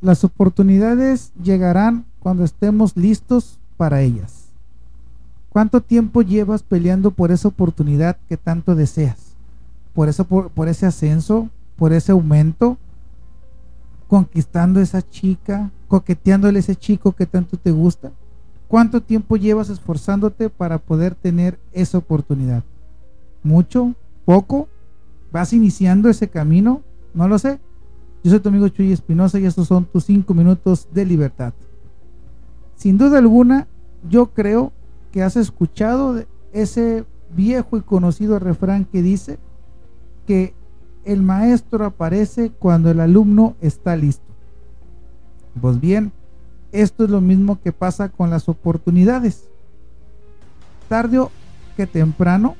las oportunidades llegarán cuando estemos listos para ellas. ¿Cuánto tiempo llevas peleando por esa oportunidad que tanto deseas? Por eso por, ese ascenso, por ese aumento, conquistando esa chica, coqueteándole ese chico que tanto te gusta. ¿Cuánto tiempo llevas esforzándote para poder tener esa oportunidad? ¿Mucho? ¿Poco? ¿Vas iniciando ese camino? No lo sé. Yo soy tu amigo Chuy Espinosa y estos son tus cinco minutos de libertad. Sin duda alguna, yo creo que has escuchado ese viejo y conocido refrán que dice que el maestro aparece cuando el alumno está listo. Pues bien, esto es lo mismo que pasa con las oportunidades. Tarde que temprano,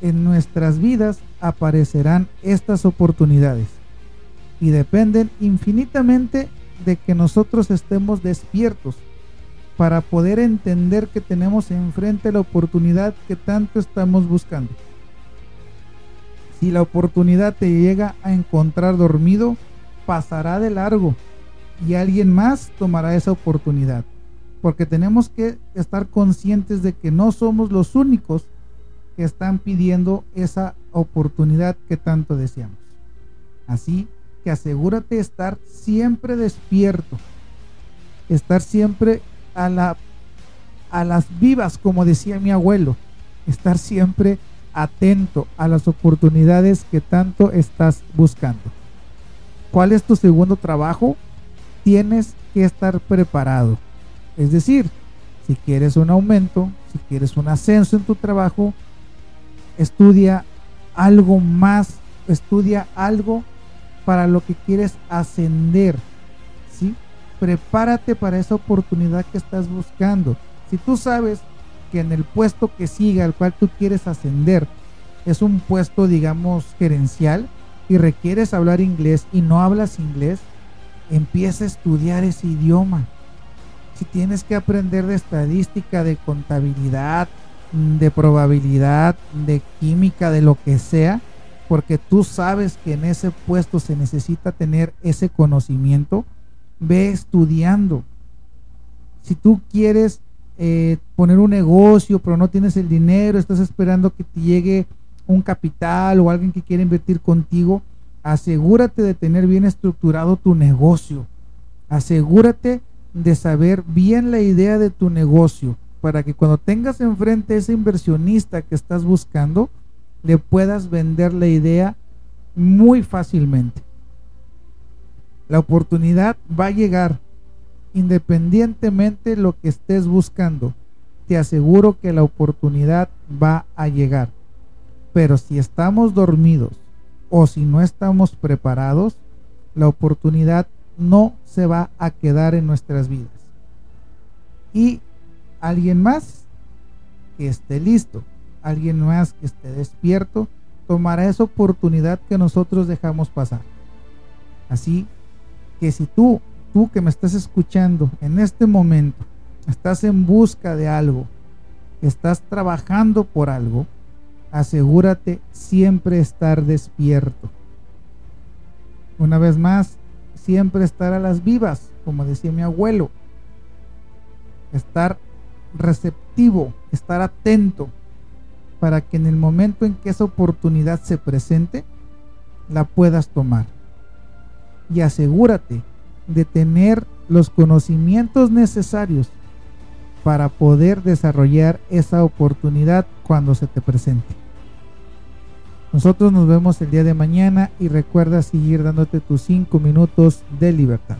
en nuestras vidas aparecerán estas oportunidades y dependen infinitamente de que nosotros estemos despiertos para poder entender que tenemos enfrente la oportunidad que tanto estamos buscando. Si la oportunidad te llega a encontrar dormido, pasará de largo y alguien más tomará esa oportunidad. Porque tenemos que estar conscientes de que no somos los únicos que están pidiendo esa oportunidad que tanto deseamos. Así que asegúrate de estar siempre despierto, estar siempre a, la, a las vivas, como decía mi abuelo, estar siempre atento a las oportunidades que tanto estás buscando. ¿Cuál es tu segundo trabajo? Tienes que estar preparado. Es decir, si quieres un aumento, si quieres un ascenso en tu trabajo, estudia algo más, estudia algo para lo que quieres ascender, ¿sí? Prepárate para esa oportunidad que estás buscando. Si tú sabes que en el puesto que siga, al cual tú quieres ascender, es un puesto, digamos, gerencial y requieres hablar inglés y no hablas inglés, empieza a estudiar ese idioma. Si tienes que aprender de estadística, de contabilidad, de probabilidad, de química, de lo que sea, porque tú sabes que en ese puesto se necesita tener ese conocimiento, ve estudiando. Si tú quieres eh, poner un negocio, pero no tienes el dinero, estás esperando que te llegue un capital o alguien que quiera invertir contigo, asegúrate de tener bien estructurado tu negocio. Asegúrate de saber bien la idea de tu negocio para que cuando tengas enfrente ese inversionista que estás buscando, le puedas vender la idea muy fácilmente. La oportunidad va a llegar independientemente de lo que estés buscando. Te aseguro que la oportunidad va a llegar. Pero si estamos dormidos o si no estamos preparados, la oportunidad no se va a quedar en nuestras vidas. Y alguien más que esté listo alguien más que esté despierto tomará esa oportunidad que nosotros dejamos pasar. Así que si tú, tú que me estás escuchando en este momento, estás en busca de algo, estás trabajando por algo, asegúrate siempre estar despierto. Una vez más, siempre estar a las vivas, como decía mi abuelo. Estar receptivo, estar atento para que en el momento en que esa oportunidad se presente, la puedas tomar. Y asegúrate de tener los conocimientos necesarios para poder desarrollar esa oportunidad cuando se te presente. Nosotros nos vemos el día de mañana y recuerda seguir dándote tus 5 minutos de libertad.